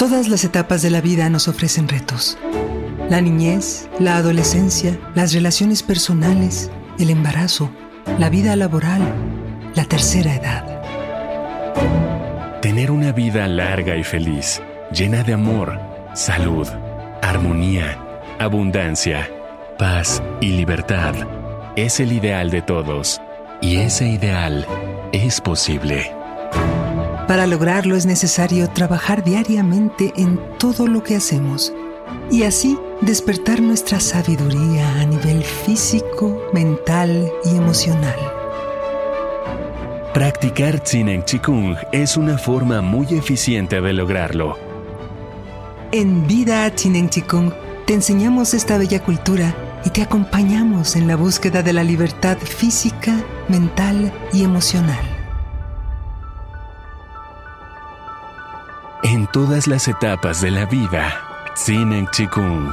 Todas las etapas de la vida nos ofrecen retos. La niñez, la adolescencia, las relaciones personales, el embarazo, la vida laboral, la tercera edad. Tener una vida larga y feliz, llena de amor, salud, armonía, abundancia, paz y libertad es el ideal de todos. Y ese ideal es posible. Para lograrlo es necesario trabajar diariamente en todo lo que hacemos y así despertar nuestra sabiduría a nivel físico, mental y emocional. Practicar Tsinen Chikung es una forma muy eficiente de lograrlo. En Vida Tsinen Chikung te enseñamos esta bella cultura y te acompañamos en la búsqueda de la libertad física, mental y emocional. En todas las etapas de la vida, Tsinen Chikung